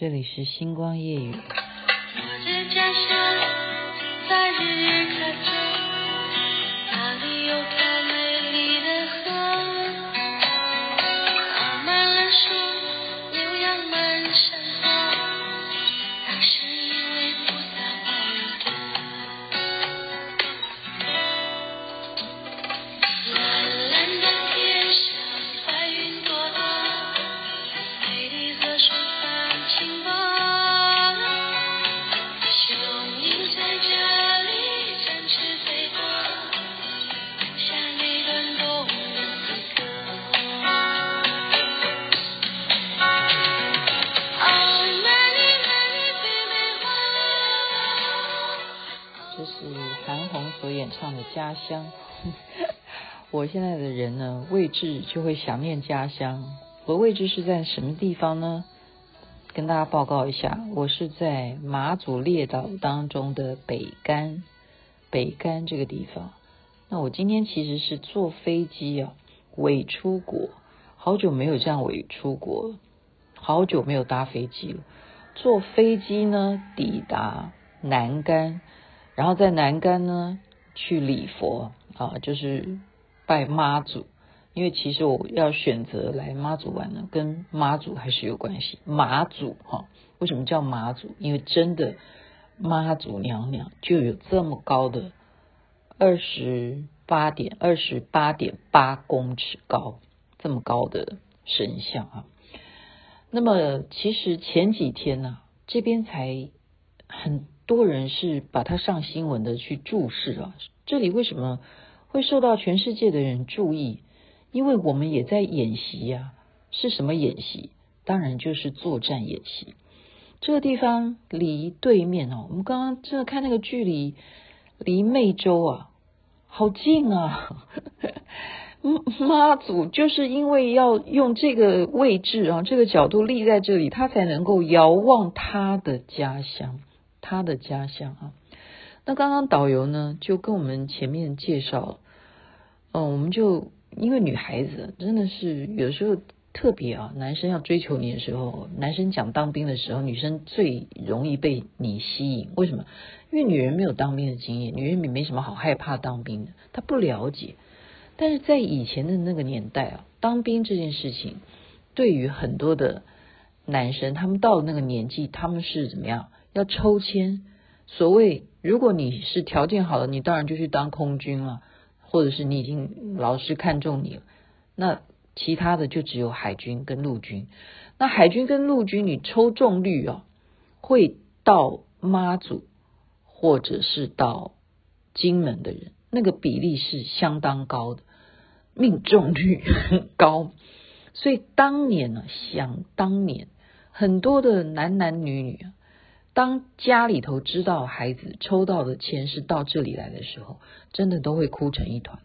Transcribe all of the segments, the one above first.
这里是星光夜雨。这是韩红所演唱的《家乡》。我现在的人呢，位置就会想念家乡。我的位置是在什么地方呢？跟大家报告一下，我是在马祖列岛当中的北竿，北竿这个地方。那我今天其实是坐飞机啊，伪出国，好久没有这样伪出国了，好久没有搭飞机了。坐飞机呢，抵达南竿。然后在南竿呢，去礼佛啊，就是拜妈祖，因为其实我要选择来妈祖玩呢，跟妈祖还是有关系。妈祖哈，为什么叫妈祖？因为真的妈祖娘娘就有这么高的二十八点二十八点八公尺高，这么高的神像啊。那么其实前几天呢，这边才很。多人是把它上新闻的去注视啊，这里为什么会受到全世界的人注意？因为我们也在演习呀、是什么演习？当然就是作战演习。这个地方离对面哦，我们刚刚正在看那个距离，离湄洲啊，好近啊！妈祖就是因为要用这个位置啊，这个角度立在这里，他才能够遥望他的家乡。他的家乡啊，那刚刚导游呢就跟我们前面介绍，嗯，我们就因为女孩子真的是有时候特别啊，男生要追求你的时候，男生讲当兵的时候，女生最容易被你吸引。为什么？因为女人没有当兵的经验，女人也没什么好害怕当兵的，她不了解。但是在以前的那个年代啊，当兵这件事情，对于很多的男生，他们到了那个年纪，他们是怎么样？要抽签，所谓如果你是条件好的，你当然就去当空军了，或者是你已经老师看中你了，那其他的就只有海军跟陆军。那海军跟陆军，你抽中率啊，会到妈祖或者是到金门的人，那个比例是相当高的，命中率很高。所以当年呢，想当年很多的男男女女啊。当家里头知道孩子抽到的钱是到这里来的时候，真的都会哭成一团。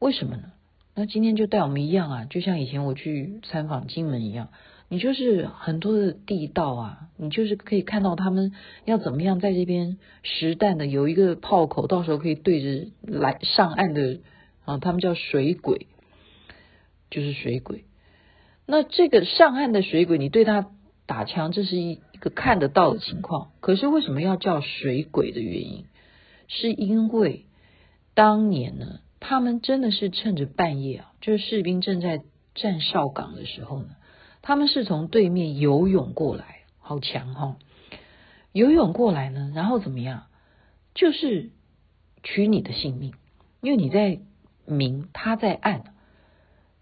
为什么呢？那今天就带我们一样啊，就像以前我去参访金门一样，你就是很多的地道啊，你就是可以看到他们要怎么样在这边实弹的有一个炮口，到时候可以对着来上岸的啊，他们叫水鬼，就是水鬼。那这个上岸的水鬼，你对他打枪，这是一。一个看得到的情况，可是为什么要叫水鬼的原因，是因为当年呢，他们真的是趁着半夜啊，就是士兵正在站哨岗的时候呢，他们是从对面游泳过来，好强哈、哦！游泳过来呢，然后怎么样？就是取你的性命，因为你在明，他在暗。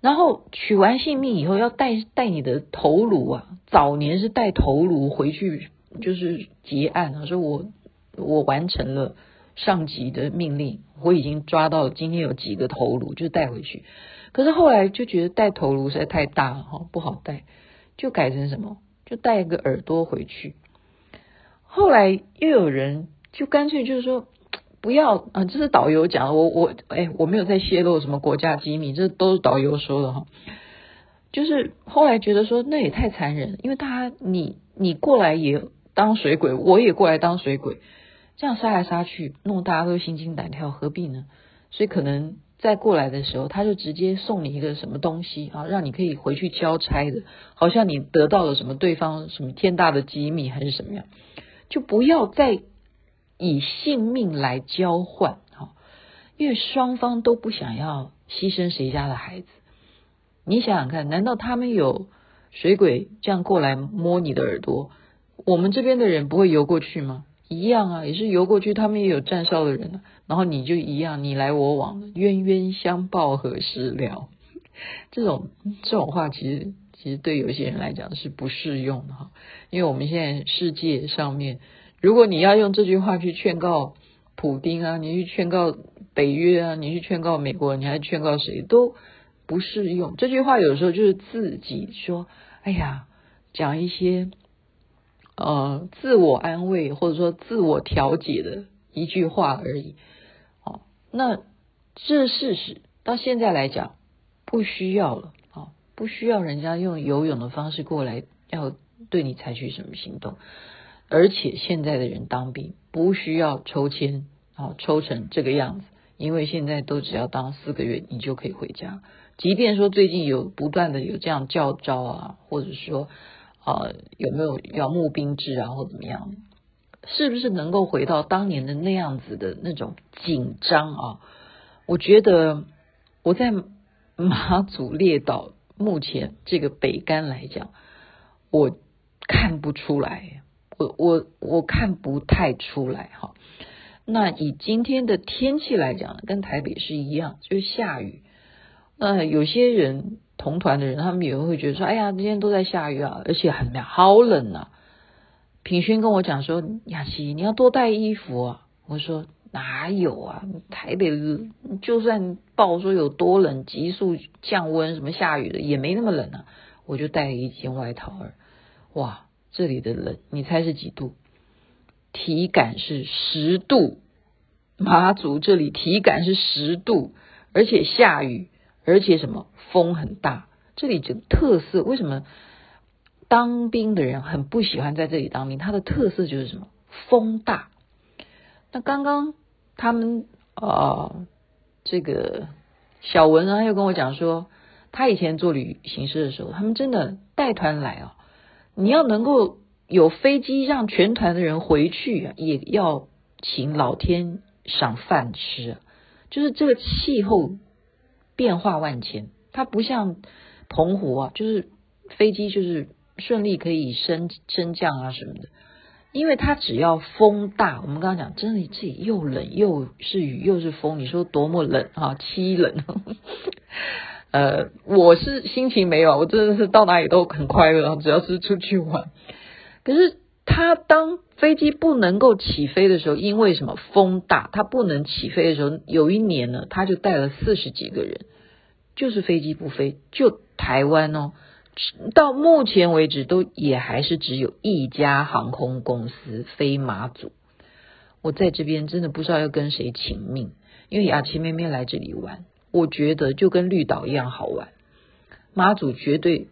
然后取完性命以后，要带带你的头颅啊！早年是带头颅回去，就是结案啊，说我我完成了上级的命令，我已经抓到今天有几个头颅，就带回去。可是后来就觉得带头颅实在太大了哈，不好带，就改成什么？就带一个耳朵回去。后来又有人就干脆就是说。不要啊！这是导游讲的，我我哎，我没有在泄露什么国家机密，这都是导游说的哈。就是后来觉得说那也太残忍，因为他你你过来也当水鬼，我也过来当水鬼，这样杀来杀去，弄大家都心惊胆跳，何必呢？所以可能再过来的时候，他就直接送你一个什么东西啊，让你可以回去交差的，好像你得到了什么对方什么天大的机密还是什么样，就不要再以性命来交换哈，因为双方都不想要牺牲谁家的孩子。你想想看，难道他们有水鬼这样过来摸你的耳朵，我们这边的人不会游过去吗？一样啊，也是游过去，他们也有站哨的人啊。然后你就一样，你来我往，冤冤相报何时了？这种这种话，其实其实对有些人来讲是不适用的哈。因为我们现在世界上面，如果你要用这句话去劝告普丁啊，你去劝告北约啊，你去劝告美国，你还劝告谁都不适用。这句话有时候就是自己说，哎呀，讲一些。呃，自我安慰或者说自我调节的一句话而已。哦，那这事实到现在来讲不需要了啊，不需要人家用游泳的方式过来要对你采取什么行动。而且现在的人当兵不需要抽签啊，抽成这个样子，因为现在都只要当四个月，你就可以回家。即便说最近有不断的有这样叫招啊，或者说。啊，有没有要募兵制啊，或怎么样？是不是能够回到当年的那样子的那种紧张啊？我觉得我在马祖列岛目前这个北竿来讲，我看不出来，我我我看不太出来哈。那以今天的天气来讲，跟台北是一样，就是下雨。那有些人。同团的人，他们也会觉得说：“哎呀，今天都在下雨啊，而且很凉，好冷啊。”品轩跟我讲说：“雅琪，你要多带衣服啊。”我说：“哪有啊？台北就算报说有多冷，急速降温，什么下雨的也没那么冷啊。”我就带了一件外套儿。哇，这里的冷，你猜是几度？体感是十度。马祖这里体感是十度，而且下雨。而且什么风很大，这里就特色。为什么当兵的人很不喜欢在这里当兵？他的特色就是什么？风大。那刚刚他们啊、这个小文啊，又跟我讲说，他以前做旅行社的时候，他们真的带团来啊，你要能够有飞机让全团的人回去，也要请老天赏饭吃，就是这个气候。变化万千，它不像澎湖啊，就是飞机就是顺利可以升升降啊什么的，因为它只要风大，我们刚刚讲，真的这里又冷又是雨又是风，你说多么冷啊，凄冷。呃，我是心情没有，我真的是到哪里都很快乐，只要是出去玩。可是他当飞机不能够起飞的时候，因为什么风大，他不能起飞的时候，有一年呢，他就带了四十几个人，就是飞机不飞，就台湾哦，到目前为止都也还是只有一家航空公司飞马祖。我在这边真的不知道要跟谁请命，因为雅琪妹妹来这里玩，我觉得就跟绿岛一样好玩，妈祖绝对。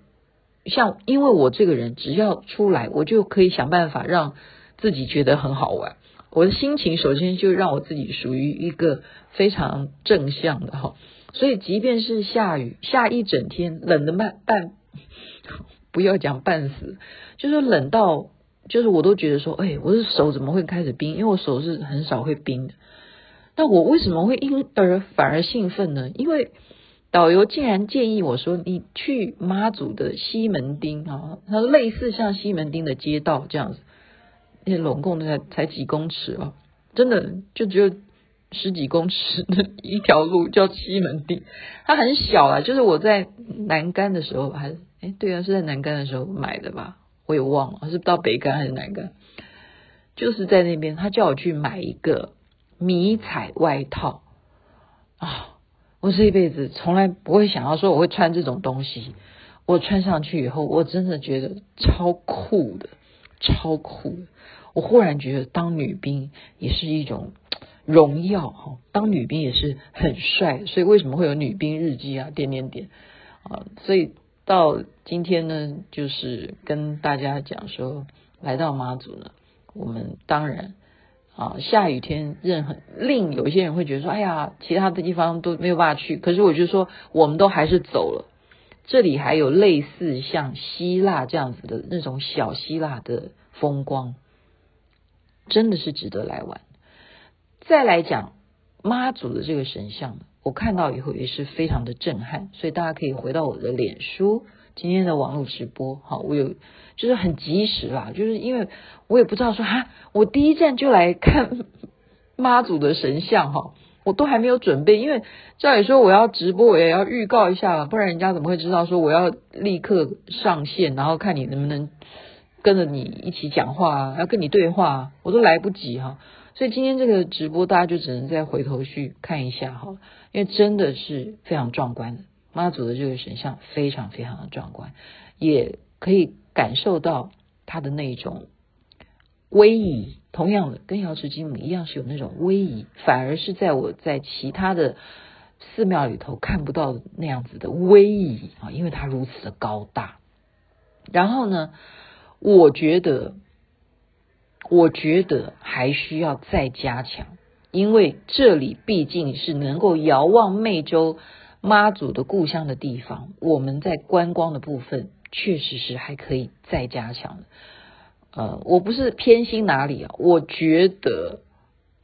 像，因为我这个人只要出来，我就可以想办法让自己觉得很好玩。我的心情首先就让我自己属于一个非常正向的哈，所以即便是下雨下一整天，冷的半半，不要讲半死，就是冷到就是我都觉得说，哎，我的手怎么会开始冰？因为我手是很少会冰的。那我为什么会因而反而兴奋呢？因为导游竟然建议我说：“你去妈祖的西门町啊，它类似像西门町的街道这样子，那拢共才才几公尺啊，真的就只有十几公尺的一条路叫西门町，它很小啊。就是我在南竿的时候，还是哎对啊，是在南竿的时候买的吧，我也忘了是到北竿还是南竿，就是在那边，他叫我去买一个迷彩外套啊。”我这一辈子从来不会想要说我会穿这种东西，我穿上去以后，我真的觉得超酷的，超酷的。我忽然觉得当女兵也是一种荣耀哈，当女兵也是很帅。所以为什么会有女兵日记啊？点点点啊！所以到今天呢，就是跟大家讲说，来到妈祖呢，我们当然啊，下雨天任何另有一些人会觉得说，哎呀，其他的地方都没有办法去。可是我就说，我们都还是走了。这里还有类似像希腊这样子的那种小希腊的风光，真的是值得来玩。再来讲妈祖的这个神像，我看到以后也是非常的震撼，所以大家可以回到我的脸书今天的网络直播，好，我有就是很及时啦，就是因为我也不知道说哈，我第一站就来看 妈祖的神像哈，我都还没有准备，因为照理说我要直播，我也要预告一下了，不然人家怎么会知道说我要立刻上线，然后看你能不能跟着你一起讲话啊，要跟你对话，我都来不及哈。所以今天这个直播，大家就只能再回头去看一下哈，因为真的是非常壮观的，妈祖的这个神像非常非常的壮观，也可以感受到它的那种威仪。同样的，跟瑶池金母一样是有那种威仪，反而是在我在其他的寺庙里头看不到那样子的威仪啊，因为它如此的高大。然后呢，我觉得。我觉得还需要再加强，因为这里毕竟是能够遥望湄洲妈祖的故乡的地方，我们在观光的部分确实是还可以再加强的。呃，我不是偏心哪里啊，我觉得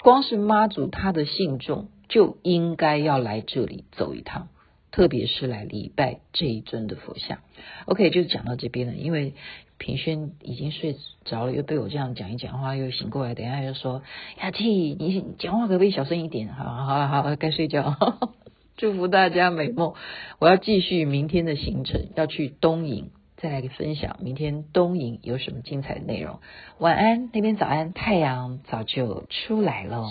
光是妈祖他的信众就应该要来这里走一趟。特别是来礼拜这一尊的佛像，OK，就讲到这边了。因为平轩已经睡着了，又被我这样讲一讲话，又醒过来，等下又说：“雅琪，你讲话可不可以小声一点？”好好，好，该睡觉。祝福大家美梦。我要继续明天的行程，要去东营，再来分享明天东营有什么精彩的内容。晚安，那边早安，太阳早就出来了。